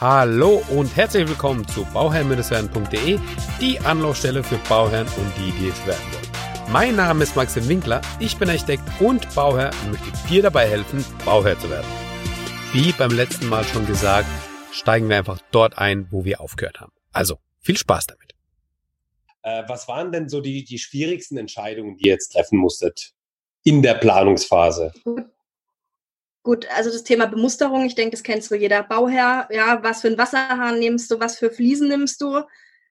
Hallo und herzlich willkommen zu bauherrn-werden.de, die Anlaufstelle für Bauherren und die, die es werden wollen. Mein Name ist Maxim Winkler, ich bin Architekt und Bauherr und möchte dir dabei helfen, Bauherr zu werden. Wie beim letzten Mal schon gesagt, steigen wir einfach dort ein, wo wir aufgehört haben. Also, viel Spaß damit. Äh, was waren denn so die, die schwierigsten Entscheidungen, die ihr jetzt treffen musstet in der Planungsphase? Gut, also das Thema Bemusterung, ich denke, das kennst du jeder Bauherr. Ja, was für ein Wasserhahn nimmst du, was für Fliesen nimmst du?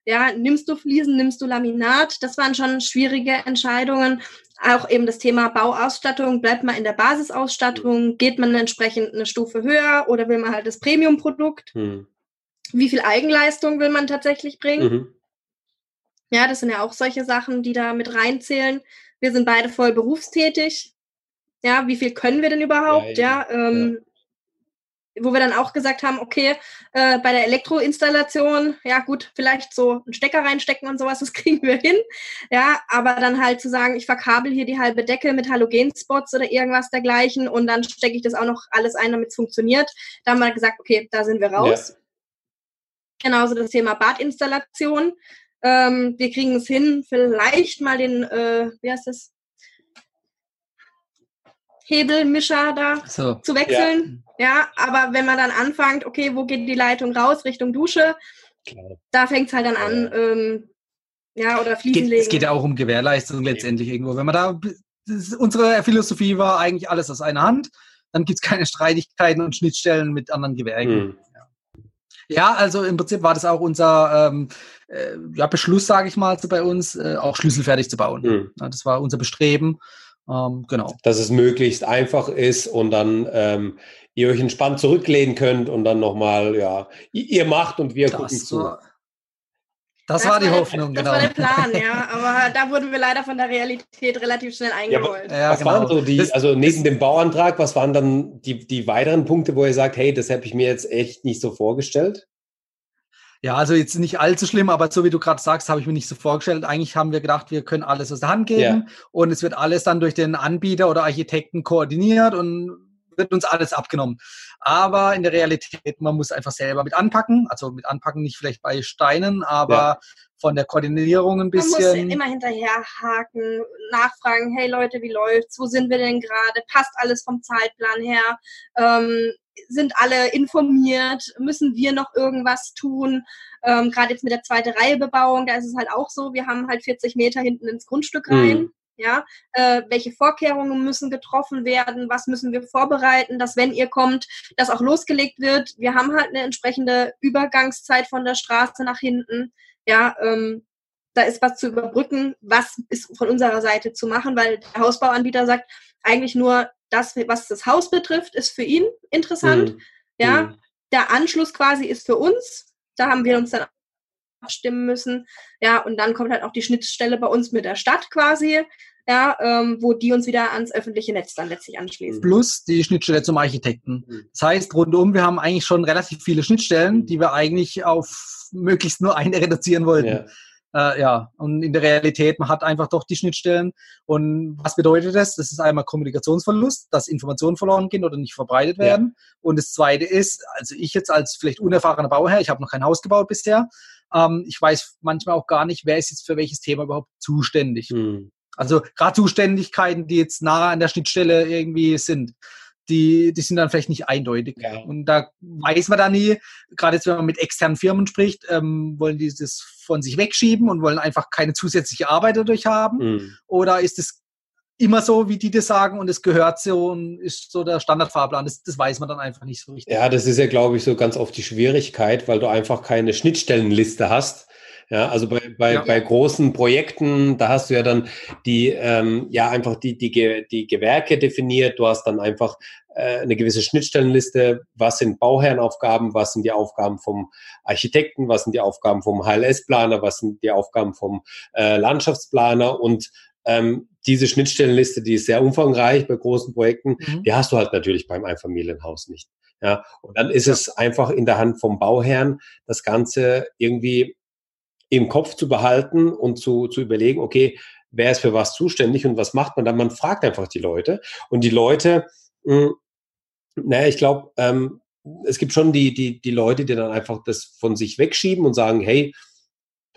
Ja, nimmst du Fliesen, nimmst du Laminat? Das waren schon schwierige Entscheidungen. Auch eben das Thema Bauausstattung. Bleibt man in der Basisausstattung? Geht man entsprechend eine Stufe höher oder will man halt das Premium-Produkt? Hm. Wie viel Eigenleistung will man tatsächlich bringen? Mhm. Ja, das sind ja auch solche Sachen, die da mit reinzählen. Wir sind beide voll berufstätig. Ja, wie viel können wir denn überhaupt? Ja, ja, ähm, ja. wo wir dann auch gesagt haben, okay, äh, bei der Elektroinstallation, ja gut, vielleicht so einen Stecker reinstecken und sowas, das kriegen wir hin. Ja, aber dann halt zu sagen, ich verkabel hier die halbe Decke mit Halogenspots oder irgendwas dergleichen und dann stecke ich das auch noch alles ein, damit es funktioniert. Da haben wir gesagt, okay, da sind wir raus. Ja. Genauso das Thema Badinstallation. Ähm, wir kriegen es hin, vielleicht mal den, äh, wie heißt das? Hebelmischer da so. zu wechseln. Ja. ja. aber wenn man dann anfängt, okay, wo geht die Leitung raus, Richtung Dusche, Klar. da fängt es halt dann an, ähm, ja, oder Fliesen legen. Es geht ja auch um Gewährleistung letztendlich irgendwo. Wenn man da, unsere Philosophie war eigentlich alles aus einer Hand, dann gibt es keine Streitigkeiten und Schnittstellen mit anderen Gewerken. Hm. Ja, also im Prinzip war das auch unser ähm, äh, ja, Beschluss, sage ich mal, so bei uns, äh, auch schlüsselfertig zu bauen. Mhm. Ja, das war unser Bestreben. Ähm, genau. Dass es möglichst einfach ist und dann ähm, ihr euch entspannt zurücklehnen könnt und dann nochmal, ja, ihr macht und wir das gucken zu. War, das, das, war die Hoffnung, der, genau. Das war der Plan, ja. Aber da wurden wir leider von der Realität relativ schnell eingeholt. Ja, ja, was genau. waren so die, also neben dem Bauantrag, was waren dann die, die weiteren Punkte, wo ihr sagt, hey, das habe ich mir jetzt echt nicht so vorgestellt? Ja, also jetzt nicht allzu schlimm, aber so wie du gerade sagst, habe ich mir nicht so vorgestellt. Eigentlich haben wir gedacht, wir können alles aus der Hand geben ja. und es wird alles dann durch den Anbieter oder Architekten koordiniert und wird uns alles abgenommen. Aber in der Realität, man muss einfach selber mit anpacken. Also mit anpacken nicht vielleicht bei Steinen, aber ja. von der Koordinierung ein bisschen. Man muss immer hinterher haken, nachfragen, hey Leute, wie läuft's? Wo sind wir denn gerade? Passt alles vom Zeitplan her? Ähm, sind alle informiert? Müssen wir noch irgendwas tun? Ähm, Gerade jetzt mit der zweite Reihe Bebauung, da ist es halt auch so, wir haben halt 40 Meter hinten ins Grundstück rein. Mhm. Ja, äh, welche Vorkehrungen müssen getroffen werden? Was müssen wir vorbereiten, dass wenn ihr kommt, das auch losgelegt wird? Wir haben halt eine entsprechende Übergangszeit von der Straße nach hinten. Ja, ähm, da ist was zu überbrücken. Was ist von unserer Seite zu machen? Weil der Hausbauanbieter sagt eigentlich nur, das, was das Haus betrifft, ist für ihn interessant. Mhm. Ja, mhm. der Anschluss quasi ist für uns. Da haben wir uns dann abstimmen müssen. Ja, und dann kommt halt auch die Schnittstelle bei uns mit der Stadt quasi. Ja, ähm, wo die uns wieder ans öffentliche Netz dann letztlich anschließen. Plus die Schnittstelle zum Architekten. Mhm. Das heißt, rundum, wir haben eigentlich schon relativ viele Schnittstellen, mhm. die wir eigentlich auf möglichst nur eine reduzieren wollten. Ja. Äh, ja, und in der Realität, man hat einfach doch die Schnittstellen. Und was bedeutet das? Das ist einmal Kommunikationsverlust, dass Informationen verloren gehen oder nicht verbreitet werden. Ja. Und das Zweite ist, also ich jetzt als vielleicht unerfahrener Bauherr, ich habe noch kein Haus gebaut bisher, ähm, ich weiß manchmal auch gar nicht, wer ist jetzt für welches Thema überhaupt zuständig. Hm. Also gerade Zuständigkeiten, die jetzt nah an der Schnittstelle irgendwie sind die, die sind dann vielleicht nicht eindeutig. Ja. Und da weiß man dann nie, gerade jetzt, wenn man mit externen Firmen spricht, ähm, wollen die das von sich wegschieben und wollen einfach keine zusätzliche Arbeit dadurch haben? Mhm. Oder ist es immer so, wie die das sagen und es gehört so und ist so der Standardfahrplan. Das, das weiß man dann einfach nicht so richtig. Ja, das ist ja, glaube ich, so ganz oft die Schwierigkeit, weil du einfach keine Schnittstellenliste hast. Ja, also bei, bei, ja. bei großen Projekten, da hast du ja dann die, ähm, ja, einfach die, die, die Gewerke definiert. Du hast dann einfach äh, eine gewisse Schnittstellenliste. Was sind Bauherrenaufgaben? Was sind die Aufgaben vom Architekten? Was sind die Aufgaben vom HLS-Planer? Was sind die Aufgaben vom äh, Landschaftsplaner? Und ähm, diese Schnittstellenliste, die ist sehr umfangreich bei großen Projekten, mhm. die hast du halt natürlich beim Einfamilienhaus nicht. Ja, und dann ist es einfach in der Hand vom Bauherrn, das Ganze irgendwie im Kopf zu behalten und zu, zu überlegen, okay, wer ist für was zuständig und was macht man dann? Man fragt einfach die Leute und die Leute, mh, hm, naja, ich glaube, ähm, es gibt schon die, die, die Leute, die dann einfach das von sich wegschieben und sagen, hey,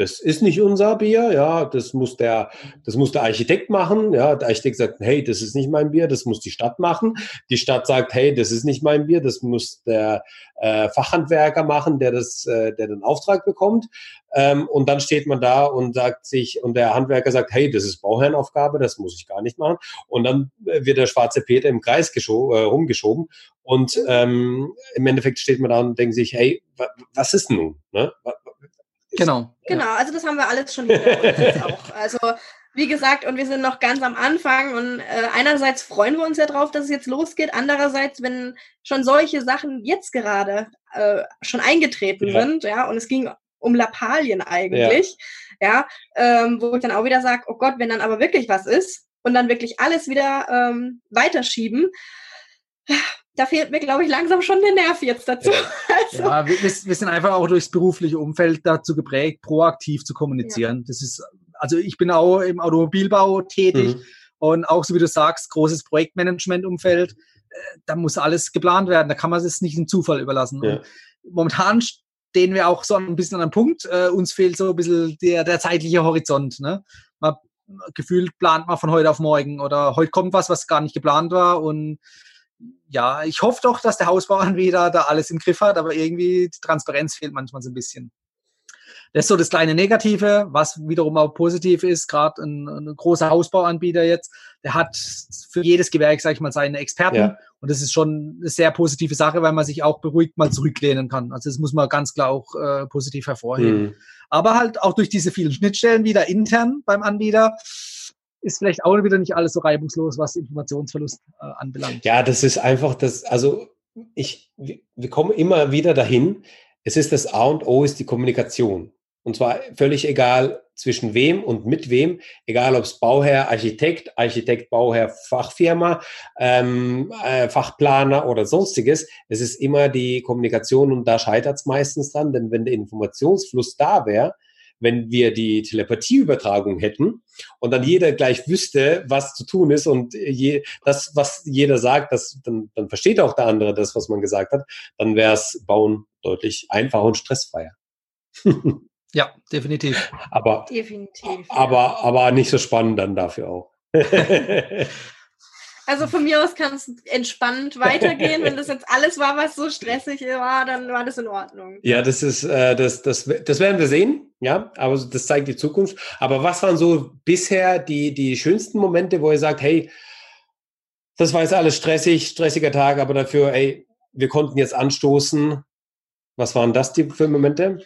das ist nicht unser Bier, ja, das muss der, das muss der Architekt machen, ja, der Architekt sagt, hey, das ist nicht mein Bier, das muss die Stadt machen. Die Stadt sagt, hey, das ist nicht mein Bier, das muss der äh, Fachhandwerker machen, der das, äh, der den Auftrag bekommt. Ähm, und dann steht man da und sagt sich, und der Handwerker sagt, hey, das ist Bauherrenaufgabe, das muss ich gar nicht machen. Und dann wird der schwarze Peter im Kreis äh, rumgeschoben. Und ähm, im Endeffekt steht man da und denkt sich, hey, was ist nun? Ne? Genau. Genau, also das haben wir alles schon hinter auch. Also wie gesagt, und wir sind noch ganz am Anfang und äh, einerseits freuen wir uns ja drauf, dass es jetzt losgeht, andererseits, wenn schon solche Sachen jetzt gerade äh, schon eingetreten ja. sind, ja, und es ging um Lappalien eigentlich, ja, ja ähm, wo ich dann auch wieder sage, oh Gott, wenn dann aber wirklich was ist und dann wirklich alles wieder ähm, weiterschieben, da fehlt mir, glaube ich, langsam schon der Nerv jetzt dazu. Also. Ja, wir, wir, sind einfach auch durchs berufliche Umfeld dazu geprägt, proaktiv zu kommunizieren. Ja. Das ist, also ich bin auch im Automobilbau tätig mhm. und auch so wie du sagst, großes Projektmanagement-Umfeld. Äh, da muss alles geplant werden. Da kann man es nicht dem Zufall überlassen. Ja. momentan stehen wir auch so ein bisschen an einem Punkt. Äh, uns fehlt so ein bisschen der, der zeitliche Horizont. Ne? Man, gefühlt plant man von heute auf morgen oder heute kommt was, was gar nicht geplant war und ja, ich hoffe doch, dass der Hausbauern wieder da alles im Griff hat, aber irgendwie die Transparenz fehlt manchmal so ein bisschen. Das ist so das kleine Negative, was wiederum auch positiv ist. Gerade ein, ein großer Hausbauanbieter jetzt, der hat für jedes Gewerk, sage ich mal, seine Experten. Ja. Und das ist schon eine sehr positive Sache, weil man sich auch beruhigt mal zurücklehnen kann. Also das muss man ganz klar auch äh, positiv hervorheben. Mhm. Aber halt auch durch diese vielen Schnittstellen wieder intern beim Anbieter ist vielleicht auch wieder nicht alles so reibungslos, was Informationsverlust äh, anbelangt. Ja, das ist einfach das, also ich, wir kommen immer wieder dahin. Es ist das A und O ist die Kommunikation. Und zwar völlig egal zwischen wem und mit wem, egal ob es Bauherr, Architekt, Architekt, Bauherr, Fachfirma, ähm, äh, Fachplaner oder sonstiges. Es ist immer die Kommunikation und da scheitert es meistens dran, denn wenn der Informationsfluss da wäre, wenn wir die Telepathieübertragung hätten und dann jeder gleich wüsste, was zu tun ist und je, das, was jeder sagt, das, dann, dann versteht auch der andere das, was man gesagt hat, dann wäre es Bauen deutlich einfacher und stressfreier. ja, definitiv. Aber, definitiv, aber, ja. aber nicht so spannend dann dafür auch. Also von mir aus kann es entspannend weitergehen. Wenn das jetzt alles war, was so stressig war, dann war das in Ordnung. Ja, das ist, äh, das, das, das werden wir sehen. Ja, aber das zeigt die Zukunft. Aber was waren so bisher die, die schönsten Momente, wo ihr sagt, hey, das war jetzt alles stressig, stressiger Tag, aber dafür, ey, wir konnten jetzt anstoßen. Was waren das die für Momente?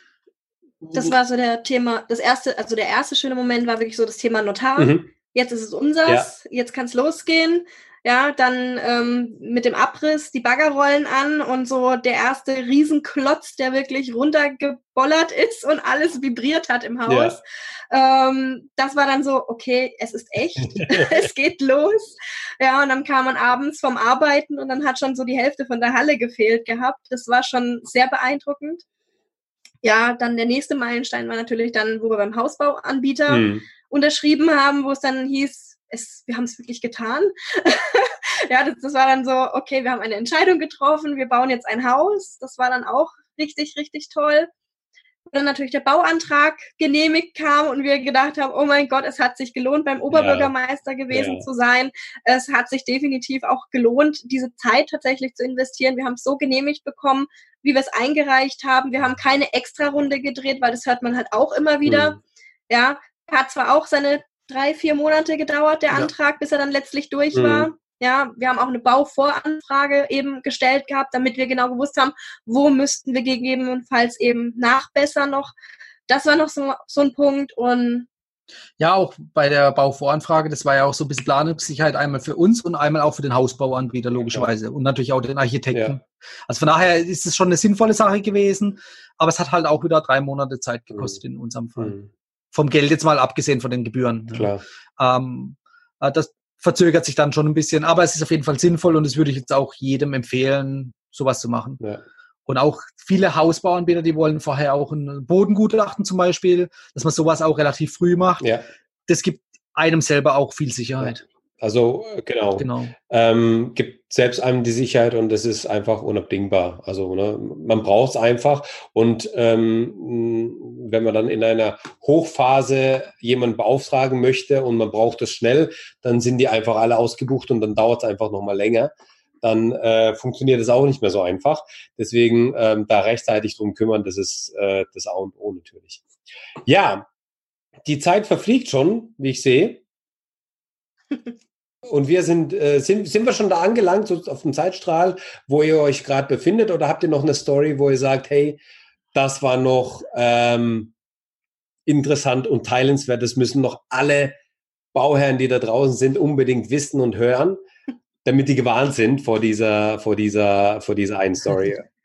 Das war so der Thema, das erste, also der erste schöne Moment war wirklich so das Thema Notar. Mhm jetzt ist es unseres, ja. jetzt kann es losgehen. Ja, dann ähm, mit dem Abriss die Bagger rollen an und so der erste Riesenklotz, der wirklich runtergebollert ist und alles vibriert hat im Haus. Ja. Ähm, das war dann so, okay, es ist echt, es geht los. Ja, und dann kam man abends vom Arbeiten und dann hat schon so die Hälfte von der Halle gefehlt gehabt. Das war schon sehr beeindruckend. Ja, dann der nächste Meilenstein war natürlich dann, wo wir beim Hausbauanbieter hm unterschrieben haben, wo es dann hieß, es, wir haben es wirklich getan. ja, das, das war dann so, okay, wir haben eine Entscheidung getroffen, wir bauen jetzt ein Haus. Das war dann auch richtig, richtig toll. Und dann natürlich der Bauantrag genehmigt kam und wir gedacht haben, oh mein Gott, es hat sich gelohnt, beim Oberbürgermeister ja. gewesen ja. zu sein. Es hat sich definitiv auch gelohnt, diese Zeit tatsächlich zu investieren. Wir haben es so genehmigt bekommen, wie wir es eingereicht haben. Wir haben keine Extra-Runde gedreht, weil das hört man halt auch immer wieder. Mhm. Ja, hat zwar auch seine drei, vier Monate gedauert, der ja. Antrag, bis er dann letztlich durch mhm. war. Ja, wir haben auch eine Bauvoranfrage eben gestellt gehabt, damit wir genau gewusst haben, wo müssten wir gegebenenfalls eben nachbessern noch. Das war noch so, so ein Punkt und ja, auch bei der Bauvoranfrage, das war ja auch so ein bisschen Planungssicherheit einmal für uns und einmal auch für den Hausbauanbieter logischerweise ja. und natürlich auch den Architekten. Ja. Also von daher ist es schon eine sinnvolle Sache gewesen, aber es hat halt auch wieder drei Monate Zeit gekostet mhm. in unserem Fall. Mhm vom Geld jetzt mal abgesehen von den Gebühren. Klar. Ähm, äh, das verzögert sich dann schon ein bisschen, aber es ist auf jeden Fall sinnvoll und das würde ich jetzt auch jedem empfehlen, sowas zu machen. Ja. Und auch viele Hausbauanbieter, die wollen vorher auch ein Bodengutachten zum Beispiel, dass man sowas auch relativ früh macht. Ja. Das gibt einem selber auch viel Sicherheit. Also äh, genau. genau. Ähm, gibt selbst einem die Sicherheit und es ist einfach unabdingbar. Also ne, man braucht es einfach. Und ähm, wenn man dann in einer Hochphase jemanden beauftragen möchte und man braucht es schnell, dann sind die einfach alle ausgebucht und dann dauert es einfach nochmal länger. Dann äh, funktioniert es auch nicht mehr so einfach. Deswegen ähm, da rechtzeitig drum kümmern, das ist äh, das A und O natürlich. Ja, die Zeit verfliegt schon, wie ich sehe. Und wir sind, äh, sind, sind wir schon da angelangt, so auf dem Zeitstrahl, wo ihr euch gerade befindet, oder habt ihr noch eine Story, wo ihr sagt, hey, das war noch ähm, interessant und teilenswert, das müssen noch alle Bauherren, die da draußen sind, unbedingt wissen und hören, damit die gewarnt sind vor dieser, vor dieser, vor dieser einen Story.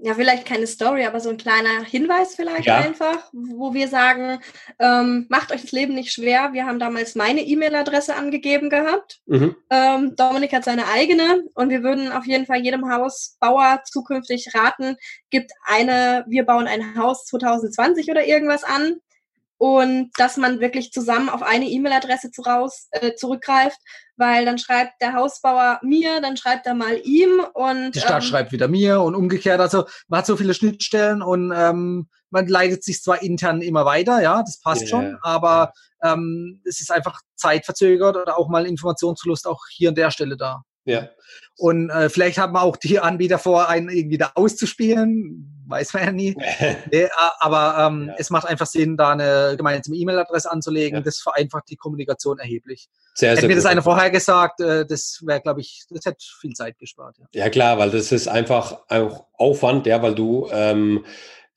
ja, vielleicht keine Story, aber so ein kleiner Hinweis vielleicht ja. einfach, wo wir sagen, ähm, macht euch das Leben nicht schwer. Wir haben damals meine E-Mail-Adresse angegeben gehabt. Mhm. Ähm, Dominik hat seine eigene und wir würden auf jeden Fall jedem Hausbauer zukünftig raten, gibt eine, wir bauen ein Haus 2020 oder irgendwas an und dass man wirklich zusammen auf eine E-Mail-Adresse zu äh, zurückgreift, weil dann schreibt der Hausbauer mir, dann schreibt er mal ihm und die Stadt ähm, schreibt wieder mir und umgekehrt. Also man hat so viele Schnittstellen und ähm, man leitet sich zwar intern immer weiter, ja, das passt yeah. schon, aber ähm, es ist einfach zeitverzögert oder auch mal Informationsverlust auch hier an der Stelle da. Ja. Und äh, vielleicht haben wir auch die Anbieter vor, einen irgendwie da auszuspielen, weiß man ja nie. nee, aber ähm, ja. es macht einfach Sinn, da eine gemeinsame E-Mail-Adresse anzulegen. Ja. Das vereinfacht die Kommunikation erheblich. Sehr, Hätte mir das einer vorher gesagt, äh, das wäre, glaube ich, das hätte viel Zeit gespart. Ja. ja. klar, weil das ist einfach auch Aufwand, ja, weil du ähm,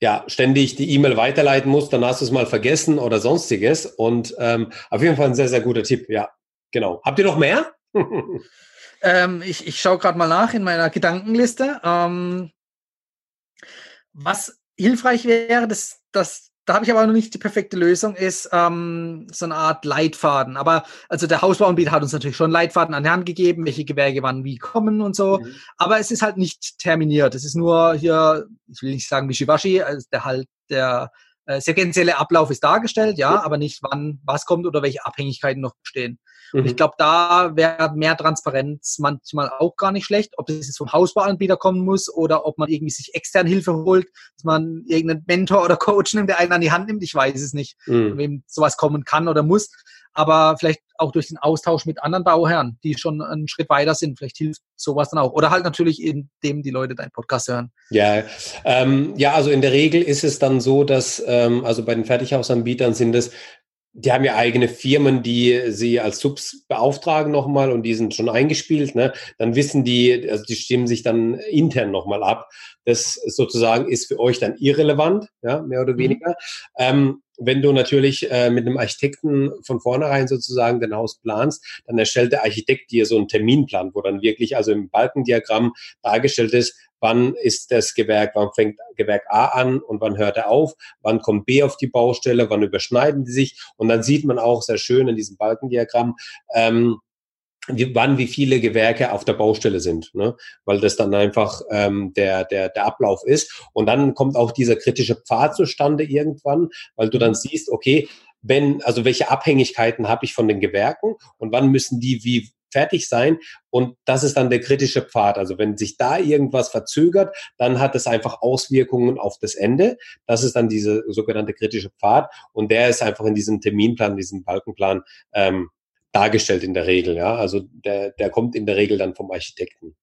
ja, ständig die E-Mail weiterleiten musst, dann hast du es mal vergessen oder sonstiges. Und ähm, auf jeden Fall ein sehr, sehr guter Tipp, ja. Genau. Habt ihr noch mehr? Ähm, ich ich schaue gerade mal nach in meiner Gedankenliste. Ähm, was hilfreich wäre, das, das, da habe ich aber noch nicht die perfekte Lösung, ist ähm, so eine Art Leitfaden. Aber also der Hausbauanbieter hat uns natürlich schon Leitfaden an die Hand gegeben, welche Gewerke wann wie kommen und so. Mhm. Aber es ist halt nicht terminiert. Es ist nur hier, ich will nicht sagen Wischiwaschi, also der halt der äh, sequentielle Ablauf ist dargestellt, ja, aber nicht wann was kommt oder welche Abhängigkeiten noch bestehen. Und ich mhm. glaube, da wäre mehr Transparenz manchmal auch gar nicht schlecht, ob das jetzt vom Hausbauanbieter kommen muss oder ob man irgendwie sich extern Hilfe holt, dass man irgendeinen Mentor oder Coach nimmt, der einen an die Hand nimmt. Ich weiß es nicht, mhm. wem sowas kommen kann oder muss. Aber vielleicht auch durch den Austausch mit anderen Bauherren, die schon einen Schritt weiter sind. Vielleicht hilft sowas dann auch. Oder halt natürlich, indem die Leute deinen Podcast hören. Ja, ähm, ja, also in der Regel ist es dann so, dass ähm, also bei den Fertighausanbietern sind es die haben ja eigene Firmen, die sie als Subs beauftragen nochmal und die sind schon eingespielt. Ne? Dann wissen die, also die stimmen sich dann intern nochmal ab. Das sozusagen ist für euch dann irrelevant, ja, mehr oder mhm. weniger. Mhm. Ähm, wenn du natürlich äh, mit einem Architekten von vornherein sozusagen dein Haus planst, dann erstellt der Architekt dir so einen Terminplan, wo dann wirklich also im Balkendiagramm dargestellt ist, wann ist das Gewerk, wann fängt Gewerk A an und wann hört er auf, wann kommt B auf die Baustelle, wann überschneiden die sich und dann sieht man auch sehr schön in diesem Balkendiagramm, ähm, wie, wann wie viele Gewerke auf der Baustelle sind, ne? weil das dann einfach ähm, der, der, der Ablauf ist. Und dann kommt auch dieser kritische Pfad zustande irgendwann, weil du dann siehst, okay, wenn, also welche Abhängigkeiten habe ich von den Gewerken und wann müssen die wie fertig sein. Und das ist dann der kritische Pfad. Also wenn sich da irgendwas verzögert, dann hat es einfach Auswirkungen auf das Ende. Das ist dann diese sogenannte kritische Pfad. Und der ist einfach in diesem Terminplan, diesem Balkenplan ähm, dargestellt in der Regel. Ja, also der, der kommt in der Regel dann vom Architekten.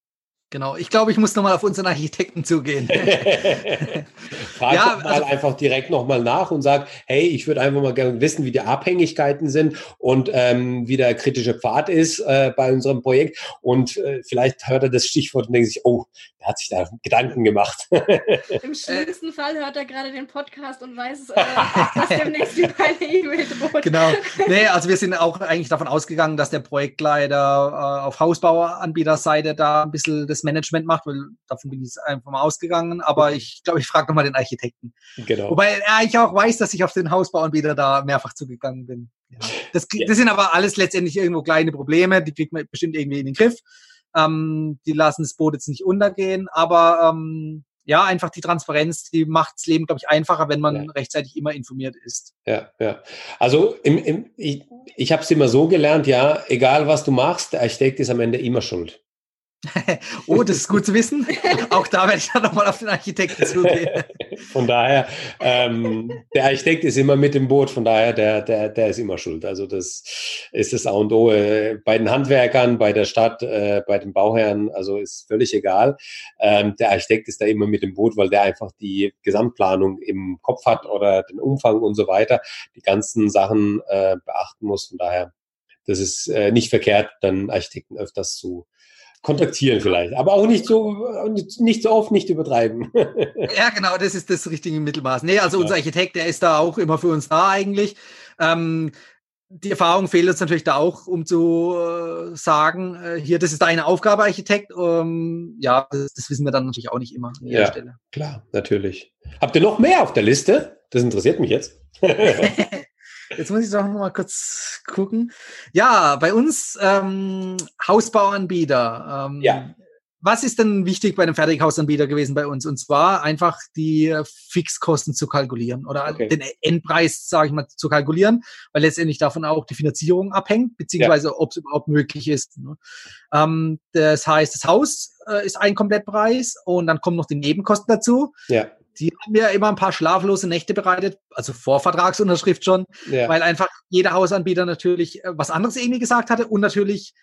Genau, ich glaube, ich muss nochmal auf unseren Architekten zugehen. Frag ja, doch mal also, einfach direkt nochmal nach und sag, hey, ich würde einfach mal gerne wissen, wie die Abhängigkeiten sind und ähm, wie der kritische Pfad ist äh, bei unserem Projekt. Und äh, vielleicht hört er das Stichwort und denkt sich, oh, der hat sich da Gedanken gemacht. Im schlimmsten Fall hört er gerade den Podcast und weiß, äh, dass demnächst über eine E-Mail droht. Genau. Nee, also wir sind auch eigentlich davon ausgegangen, dass der Projektleiter äh, auf Hausbauanbieterseite da ein bisschen das das Management macht, weil davon bin ich einfach mal ausgegangen. Aber ich glaube, ich frage nochmal den Architekten. Genau. Wobei er ich auch weiß, dass ich auf den Hausbauanbieter da mehrfach zugegangen bin. Ja. Das, das sind aber alles letztendlich irgendwo kleine Probleme, die kriegt man bestimmt irgendwie in den Griff. Ähm, die lassen das Boot jetzt nicht untergehen, aber ähm, ja, einfach die Transparenz, die macht das Leben, glaube ich, einfacher, wenn man ja. rechtzeitig immer informiert ist. Ja, ja. Also im, im, ich, ich habe es immer so gelernt, ja, egal was du machst, der Architekt ist am Ende immer schuld. oh, das ist gut zu wissen. Auch da werde ich dann nochmal auf den Architekten zugehen. Von daher, ähm, der Architekt ist immer mit im Boot, von daher, der, der, der ist immer schuld. Also das ist das A und O. Äh, bei den Handwerkern, bei der Stadt, äh, bei den Bauherren, also ist völlig egal. Ähm, der Architekt ist da immer mit im Boot, weil der einfach die Gesamtplanung im Kopf hat oder den Umfang und so weiter, die ganzen Sachen äh, beachten muss. Von daher, das ist äh, nicht verkehrt, dann Architekten öfters zu kontaktieren vielleicht. Aber auch nicht so, nicht so oft, nicht übertreiben. ja, genau, das ist das richtige Mittelmaß. Nee, also ja. unser Architekt, der ist da auch immer für uns da eigentlich. Ähm, die Erfahrung fehlt uns natürlich da auch, um zu äh, sagen, äh, hier, das ist deine Aufgabe, Architekt. Ähm, ja, das, das, wissen wir dann natürlich auch nicht immer an ja, Stelle. Klar, natürlich. Habt ihr noch mehr auf der Liste? Das interessiert mich jetzt. Jetzt muss ich doch noch mal kurz gucken. Ja, bei uns ähm, Hausbauanbieter. Ähm, ja. Was ist denn wichtig bei einem Fertighausanbieter gewesen bei uns? Und zwar einfach die Fixkosten zu kalkulieren oder okay. den Endpreis, sage ich mal, zu kalkulieren, weil letztendlich davon auch die Finanzierung abhängt, beziehungsweise ja. ob es überhaupt möglich ist. Ne? Ähm, das heißt, das Haus äh, ist ein Komplettpreis und dann kommen noch die Nebenkosten dazu. Ja die haben mir immer ein paar schlaflose Nächte bereitet, also vor Vertragsunterschrift schon, ja. weil einfach jeder Hausanbieter natürlich äh, was anderes irgendwie gesagt hatte und natürlich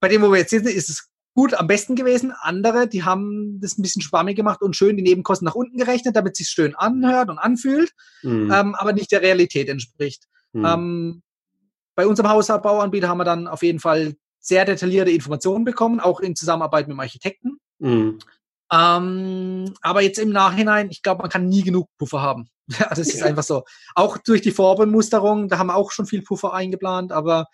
bei dem, wo wir jetzt sind, ist es gut am besten gewesen. Andere, die haben das ein bisschen schwammig gemacht und schön die Nebenkosten nach unten gerechnet, damit es sich schön anhört und anfühlt, mhm. ähm, aber nicht der Realität entspricht. Mhm. Ähm, bei unserem Hausbauanbieter haben wir dann auf jeden Fall sehr detaillierte Informationen bekommen, auch in Zusammenarbeit mit dem Architekten. Mhm. Ähm, aber jetzt im Nachhinein, ich glaube, man kann nie genug Puffer haben. Ja, das ist ja. einfach so. Auch durch die Vorbemusterung, da haben wir auch schon viel Puffer eingeplant, aber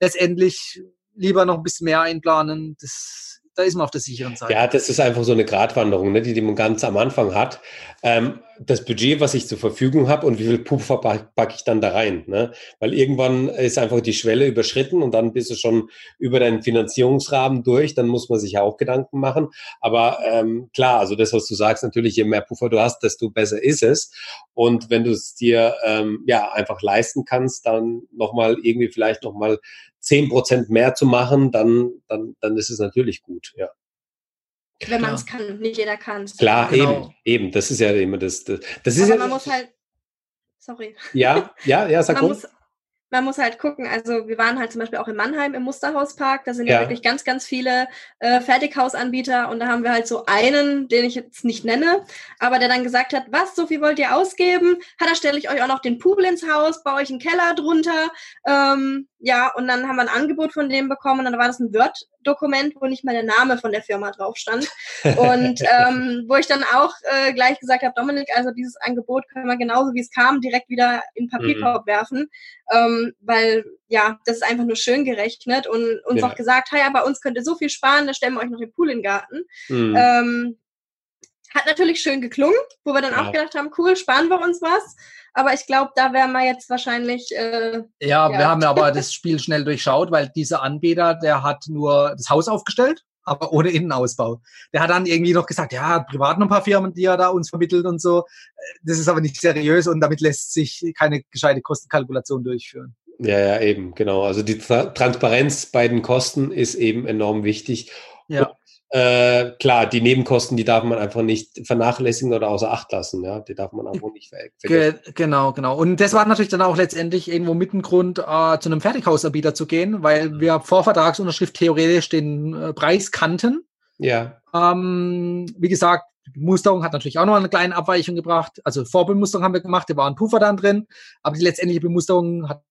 letztendlich lieber noch ein bisschen mehr einplanen. Das, da ist man auf der sicheren Seite. Ja, das ist einfach so eine Gratwanderung, ne, die, die man ganz am Anfang hat. Ähm, das Budget, was ich zur Verfügung habe und wie viel Puffer packe ich dann da rein. Ne? Weil irgendwann ist einfach die Schwelle überschritten und dann bist du schon über deinen Finanzierungsrahmen durch. Dann muss man sich ja auch Gedanken machen. Aber ähm, klar, also das, was du sagst, natürlich, je mehr Puffer du hast, desto besser ist es. Und wenn du es dir ähm, ja einfach leisten kannst, dann nochmal irgendwie vielleicht nochmal zehn Prozent mehr zu machen, dann, dann, dann ist es natürlich gut, ja. Wenn man es kann, nicht jeder kann es. Klar, genau. eben, eben. Das ist ja immer das. Das, das ist Aber ja, man muss halt. Sorry. Ja, ja, ja, sag man muss, man muss halt gucken, also wir waren halt zum Beispiel auch in Mannheim im Musterhauspark, da sind ja, ja. wirklich ganz, ganz viele äh, Fertighausanbieter und da haben wir halt so einen, den ich jetzt nicht nenne, aber der dann gesagt hat, was, so viel wollt ihr ausgeben? Ha, da stelle ich euch auch noch den Pool ins Haus, baue euch einen Keller drunter, ähm, ja, und dann haben wir ein Angebot von dem bekommen und dann war das ein Word-Dokument, wo nicht mal der Name von der Firma drauf stand. Und ähm, wo ich dann auch äh, gleich gesagt habe, Dominik, also dieses Angebot können wir genauso wie es kam direkt wieder in Papierkorb mhm. werfen, ähm, weil ja, das ist einfach nur schön gerechnet und uns ja. auch gesagt, ja, bei uns könnt ihr so viel sparen, da stellen wir euch noch den Pool in den Garten. Mhm. Ähm, hat natürlich schön geklungen, wo wir dann ja. auch gedacht haben, cool, sparen wir uns was. Aber ich glaube, da wären wir jetzt wahrscheinlich. Äh, ja, ja, wir haben aber das Spiel schnell durchschaut, weil dieser Anbieter, der hat nur das Haus aufgestellt, aber ohne Innenausbau. Der hat dann irgendwie noch gesagt, ja, privat noch ein paar Firmen, die er da uns vermittelt und so. Das ist aber nicht seriös und damit lässt sich keine gescheite Kostenkalkulation durchführen. Ja, ja, eben, genau. Also die Tra Transparenz bei den Kosten ist eben enorm wichtig. Ja. Äh, klar, die Nebenkosten, die darf man einfach nicht vernachlässigen oder außer Acht lassen. Ja, die darf man einfach nicht vergessen. Ge genau, genau. Und das war natürlich dann auch letztendlich irgendwo mit ein Grund, äh, zu einem Fertighausanbieter zu gehen, weil mhm. wir vor Vertragsunterschrift theoretisch den äh, Preis kannten. Ja. Ähm, wie gesagt, die Musterung hat natürlich auch noch eine kleine Abweichung gebracht. Also Vorbemusterung haben wir gemacht, da war ein Puffer dann drin, aber die letztendliche Bemusterung hat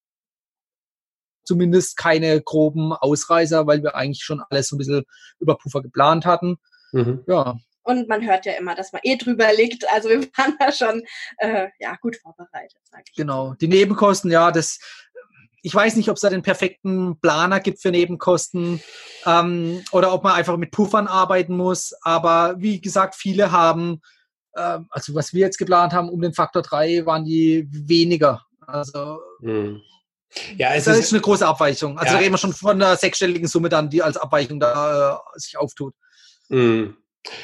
zumindest keine groben Ausreißer, weil wir eigentlich schon alles so ein bisschen über Puffer geplant hatten. Mhm. Ja. Und man hört ja immer, dass man eh drüber liegt. Also wir waren da schon äh, ja, gut vorbereitet, sag ich. Genau. Die Nebenkosten, ja, das ich weiß nicht, ob es da den perfekten Planer gibt für Nebenkosten ähm, oder ob man einfach mit Puffern arbeiten muss. Aber wie gesagt, viele haben, äh, also was wir jetzt geplant haben, um den Faktor 3 waren die weniger. Also mhm. Ja, es das ist, ist eine große Abweichung. Also ja, reden wir schon von einer sechsstelligen Summe dann, die als Abweichung da äh, sich auftut. Mhm.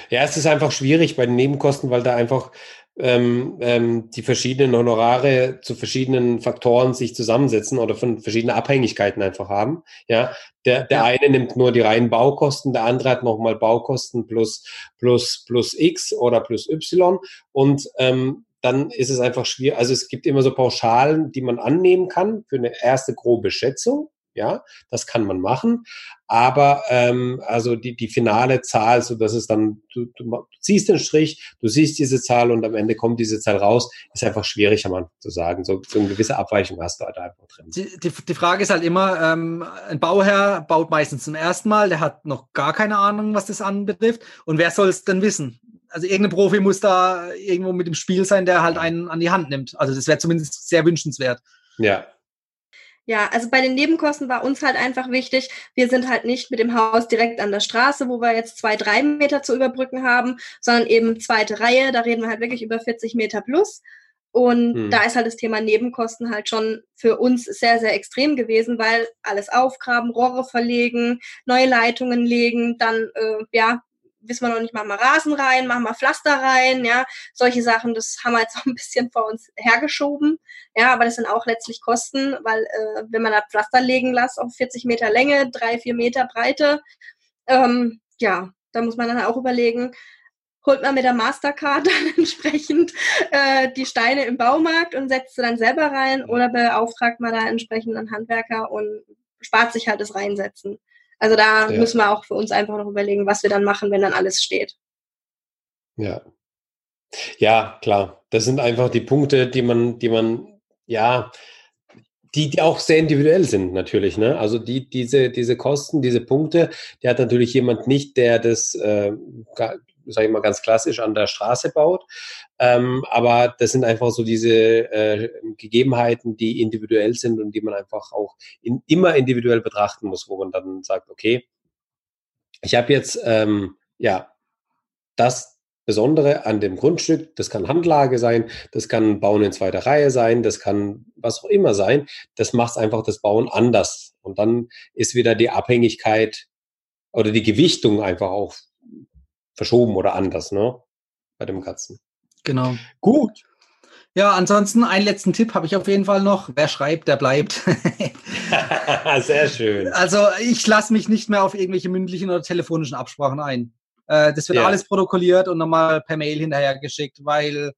Ja, es ist einfach schwierig bei den Nebenkosten, weil da einfach ähm, ähm, die verschiedenen Honorare zu verschiedenen Faktoren sich zusammensetzen oder von verschiedenen Abhängigkeiten einfach haben. Ja, der, der ja. eine nimmt nur die reinen Baukosten, der andere hat nochmal Baukosten plus, plus, plus X oder plus Y und ähm, dann ist es einfach schwierig. Also es gibt immer so Pauschalen, die man annehmen kann für eine erste grobe Schätzung. Ja, das kann man machen. Aber ähm, also die, die finale Zahl, so dass es dann, du, du, du ziehst den Strich, du siehst diese Zahl und am Ende kommt diese Zahl raus, ist einfach schwierig, am Anfang zu sagen. So, so eine gewisse Abweichung hast du halt einfach drin. Die, die, die Frage ist halt immer, ähm, ein Bauherr baut meistens zum ersten Mal, der hat noch gar keine Ahnung, was das anbetrifft. Und wer soll es denn wissen? Also irgendein Profi muss da irgendwo mit dem Spiel sein, der halt einen an die Hand nimmt. Also das wäre zumindest sehr wünschenswert. Ja, ja, also bei den Nebenkosten war uns halt einfach wichtig, wir sind halt nicht mit dem Haus direkt an der Straße, wo wir jetzt zwei, drei Meter zu überbrücken haben, sondern eben zweite Reihe, da reden wir halt wirklich über 40 Meter plus. Und hm. da ist halt das Thema Nebenkosten halt schon für uns sehr, sehr extrem gewesen, weil alles aufgraben, Rohre verlegen, neue Leitungen legen, dann äh, ja wissen wir noch nicht, machen wir Rasen rein, machen wir Pflaster rein, ja, solche Sachen, das haben wir jetzt auch ein bisschen vor uns hergeschoben, ja, aber das sind auch letztlich Kosten, weil äh, wenn man da Pflaster legen lässt auf 40 Meter Länge, drei, vier Meter Breite, ähm, ja, da muss man dann auch überlegen, holt man mit der Mastercard dann entsprechend äh, die Steine im Baumarkt und setzt sie dann selber rein oder beauftragt man da entsprechend einen Handwerker und spart sich halt das Reinsetzen. Also da ja. müssen wir auch für uns einfach noch überlegen, was wir dann machen, wenn dann alles steht. Ja. Ja, klar. Das sind einfach die Punkte, die man, die man, ja, die, die auch sehr individuell sind natürlich. Ne? Also die, diese, diese Kosten, diese Punkte, die hat natürlich jemand nicht, der das äh, sage ich mal ganz klassisch, an der Straße baut. Ähm, aber das sind einfach so diese äh, Gegebenheiten, die individuell sind und die man einfach auch in, immer individuell betrachten muss, wo man dann sagt, okay, ich habe jetzt ähm, ja das Besondere an dem Grundstück, das kann Handlage sein, das kann Bauen in zweiter Reihe sein, das kann was auch immer sein, das macht einfach das Bauen anders. Und dann ist wieder die Abhängigkeit oder die Gewichtung einfach auch verschoben oder anders, ne? Bei dem Ganzen. Genau. Gut. Ja, ansonsten einen letzten Tipp habe ich auf jeden Fall noch. Wer schreibt, der bleibt. Sehr schön. Also ich lasse mich nicht mehr auf irgendwelche mündlichen oder telefonischen Absprachen ein. Äh, das wird ja. alles protokolliert und nochmal per Mail hinterher geschickt, weil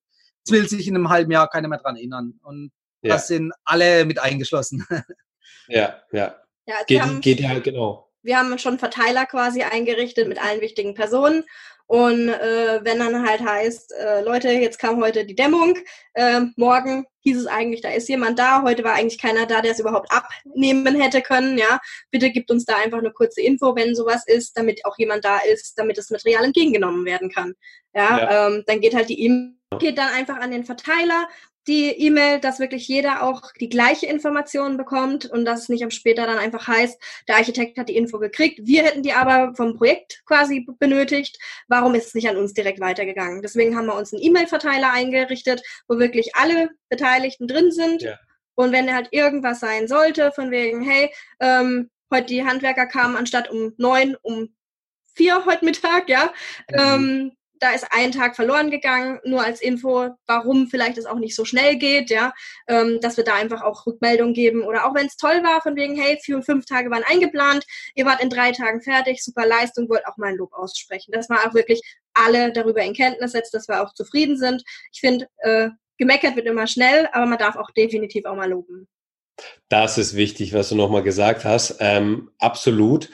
es will sich in einem halben Jahr keiner mehr dran erinnern. Und ja. das sind alle mit eingeschlossen. ja, ja. ja geht, geht ja, genau. Wir haben schon Verteiler quasi eingerichtet mit allen wichtigen Personen und äh, wenn dann halt heißt, äh, Leute, jetzt kam heute die Dämmung, äh, morgen hieß es eigentlich, da ist jemand da, heute war eigentlich keiner da, der es überhaupt abnehmen hätte können, ja. Bitte gibt uns da einfach eine kurze Info, wenn sowas ist, damit auch jemand da ist, damit das Material entgegengenommen werden kann. Ja, ja. Ähm, dann geht halt die E-Mail geht dann einfach an den Verteiler die E-Mail, dass wirklich jeder auch die gleiche Information bekommt und dass es nicht am später dann einfach heißt, der Architekt hat die Info gekriegt, wir hätten die aber vom Projekt quasi benötigt. Warum ist es nicht an uns direkt weitergegangen? Deswegen haben wir uns einen E-Mail-Verteiler eingerichtet, wo wirklich alle Beteiligten drin sind. Ja. Und wenn halt irgendwas sein sollte, von wegen, hey, ähm, heute die Handwerker kamen anstatt um neun, um vier heute Mittag, ja, mhm. ähm, da ist ein Tag verloren gegangen, nur als Info, warum vielleicht es auch nicht so schnell geht, ja, ähm, dass wir da einfach auch Rückmeldung geben oder auch wenn es toll war, von wegen, hey, vier und fünf Tage waren eingeplant, ihr wart in drei Tagen fertig, super Leistung, wollt auch mal ein Lob aussprechen. Dass man auch wirklich alle darüber in Kenntnis setzt, dass wir auch zufrieden sind. Ich finde, äh, gemeckert wird immer schnell, aber man darf auch definitiv auch mal loben. Das ist wichtig, was du nochmal gesagt hast. Ähm, absolut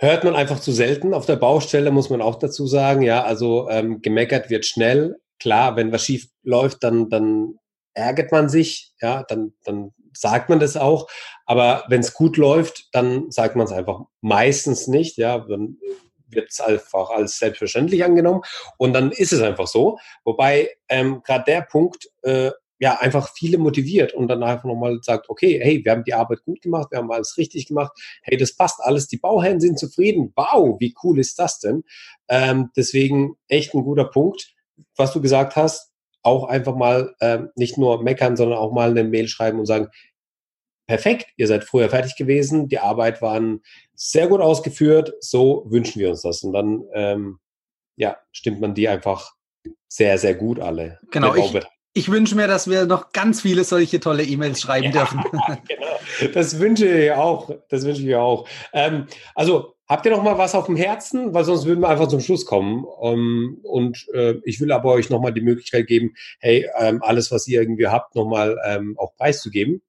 hört man einfach zu selten auf der Baustelle, muss man auch dazu sagen. Ja, also ähm, gemeckert wird schnell. Klar, wenn was schief läuft, dann, dann ärgert man sich, ja, dann, dann sagt man das auch. Aber wenn es gut läuft, dann sagt man es einfach meistens nicht, ja, dann wird es einfach als selbstverständlich angenommen und dann ist es einfach so. Wobei ähm, gerade der Punkt, äh, ja, einfach viele motiviert und dann einfach nochmal sagt, okay, hey, wir haben die Arbeit gut gemacht, wir haben alles richtig gemacht, hey, das passt alles, die Bauherren sind zufrieden, wow, wie cool ist das denn? Ähm, deswegen echt ein guter Punkt, was du gesagt hast, auch einfach mal äh, nicht nur meckern, sondern auch mal eine Mail schreiben und sagen, perfekt, ihr seid früher fertig gewesen, die Arbeit waren sehr gut ausgeführt, so wünschen wir uns das. Und dann ähm, ja, stimmt man die einfach sehr, sehr gut alle. Genau. Ich, ich wünsche mir, dass wir noch ganz viele solche tolle E-Mails schreiben ja, dürfen. genau. Das wünsche ich auch. Das wünsche ich auch. Ähm, also, habt ihr noch mal was auf dem Herzen? Weil sonst würden wir einfach zum Schluss kommen. Um, ähm, und äh, ich will aber euch noch mal die Möglichkeit geben, hey, ähm, alles, was ihr irgendwie habt, noch mal ähm, auch preiszugeben.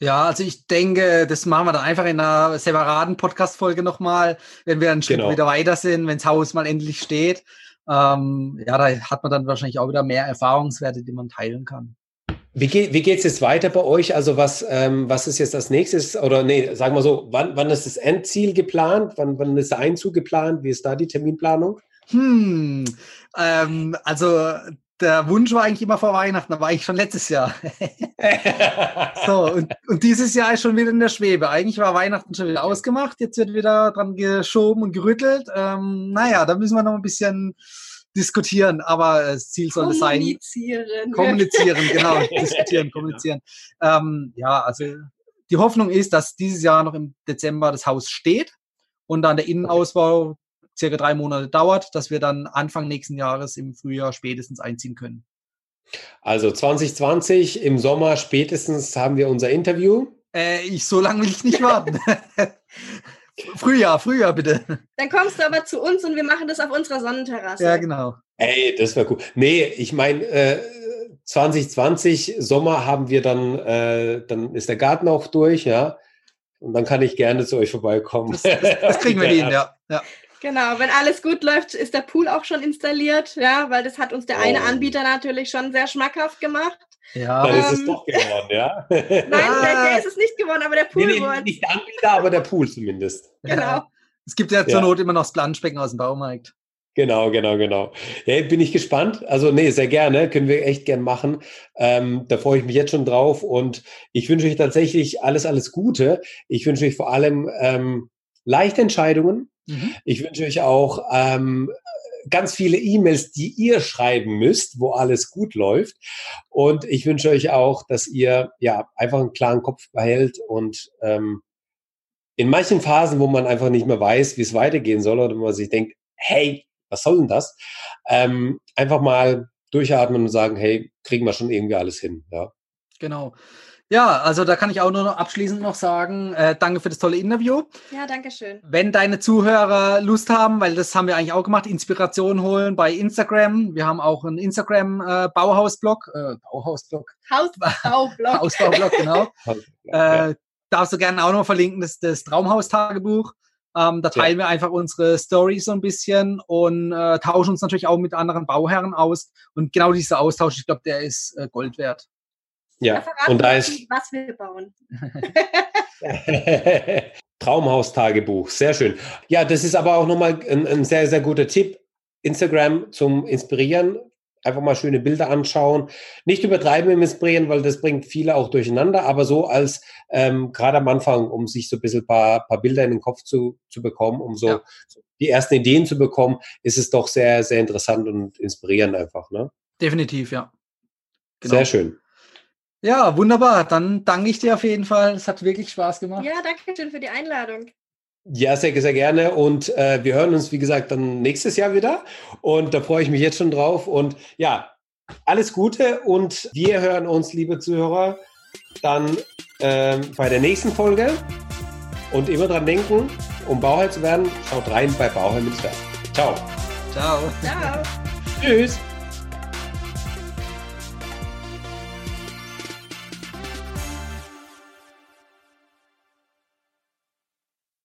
Ja, also ich denke, das machen wir dann einfach in einer separaten Podcast-Folge nochmal, wenn wir einen Schritt genau. wieder weiter sind, wenn das Haus mal endlich steht. Ähm, ja, da hat man dann wahrscheinlich auch wieder mehr Erfahrungswerte, die man teilen kann. Wie, geht, wie geht es jetzt weiter bei euch? Also was, ähm, was ist jetzt das nächste? Oder nee, sagen wir so, wann, wann ist das Endziel geplant? Wann, wann ist der Einzug geplant? Wie ist da die Terminplanung? Hm, ähm, also der Wunsch war eigentlich immer vor Weihnachten, aber eigentlich schon letztes Jahr. so, und, und, dieses Jahr ist schon wieder in der Schwebe. Eigentlich war Weihnachten schon wieder ausgemacht, jetzt wird wieder dran geschoben und gerüttelt. Ähm, naja, da müssen wir noch ein bisschen diskutieren, aber das Ziel soll es sein. Kommunizieren. Kommunizieren, genau. diskutieren, kommunizieren. Ähm, ja, also die Hoffnung ist, dass dieses Jahr noch im Dezember das Haus steht und dann der Innenausbau circa drei Monate dauert, dass wir dann Anfang nächsten Jahres im Frühjahr spätestens einziehen können. Also 2020 im Sommer spätestens haben wir unser Interview. Äh, ich, so lange will ich nicht warten. Frühjahr, Frühjahr bitte. Dann kommst du aber zu uns und wir machen das auf unserer Sonnenterrasse. Ja, genau. Ey, das wäre cool. Nee, ich meine, äh, 2020 Sommer haben wir dann, äh, dann ist der Garten auch durch, ja. Und dann kann ich gerne zu euch vorbeikommen. Das, das, das kriegen wir hin, ja. ja. Genau, wenn alles gut läuft, ist der Pool auch schon installiert, ja, weil das hat uns der oh. eine Anbieter natürlich schon sehr schmackhaft gemacht. Ja, dann ähm, ist es ähm, doch geworden, ja. Nein, der, der, ist es nicht geworden, aber der Pool nee, nee, wurde. Nicht der Anbieter, aber der Pool zumindest. Genau. Ja. Es gibt ja zur ja. Not immer noch das Planschbecken aus dem Baumarkt. Genau, genau, genau. Ja, bin ich gespannt. Also, nee, sehr gerne. Können wir echt gern machen. Ähm, da freue ich mich jetzt schon drauf und ich wünsche euch tatsächlich alles, alles Gute. Ich wünsche euch vor allem ähm, leichte Entscheidungen, Mhm. Ich wünsche euch auch ähm, ganz viele E-Mails, die ihr schreiben müsst, wo alles gut läuft. Und ich wünsche euch auch, dass ihr ja einfach einen klaren Kopf behält und ähm, in manchen Phasen, wo man einfach nicht mehr weiß, wie es weitergehen soll, oder man sich denkt, hey, was soll denn das? Ähm, einfach mal durchatmen und sagen, hey, kriegen wir schon irgendwie alles hin. Ja. Genau. Ja, also da kann ich auch nur noch abschließend noch sagen, äh, danke für das tolle Interview. Ja, danke schön. Wenn deine Zuhörer Lust haben, weil das haben wir eigentlich auch gemacht, Inspiration holen bei Instagram. Wir haben auch einen Instagram äh, Bauhausblog, äh, Bauhausblog. Hausbaublog. Hausbaublog, genau. äh, darfst du gerne auch noch verlinken, das, das Traumhaustagebuch. Ähm, da teilen ja. wir einfach unsere Stories so ein bisschen und äh, tauschen uns natürlich auch mit anderen Bauherren aus. Und genau dieser Austausch, ich glaube, der ist äh, Gold wert. Ja, und da ist. Was wir bauen. Traumhaustagebuch, sehr schön. Ja, das ist aber auch nochmal ein, ein sehr, sehr guter Tipp. Instagram zum Inspirieren. Einfach mal schöne Bilder anschauen. Nicht übertreiben im Inspirieren, weil das bringt viele auch durcheinander, aber so als ähm, gerade am Anfang, um sich so ein bisschen paar, paar Bilder in den Kopf zu, zu bekommen, um so ja. die ersten Ideen zu bekommen, ist es doch sehr, sehr interessant und inspirierend einfach. Ne? Definitiv, ja. Genau. Sehr schön. Ja, wunderbar. Dann danke ich dir auf jeden Fall. Es hat wirklich Spaß gemacht. Ja, danke schön für die Einladung. Ja, sehr, sehr gerne. Und äh, wir hören uns, wie gesagt, dann nächstes Jahr wieder. Und da freue ich mich jetzt schon drauf. Und ja, alles Gute. Und wir hören uns, liebe Zuhörer, dann äh, bei der nächsten Folge. Und immer dran denken, um Bauherr zu werden, schaut rein bei Bauherr mit Ciao. Ciao. Ciao. Tschüss.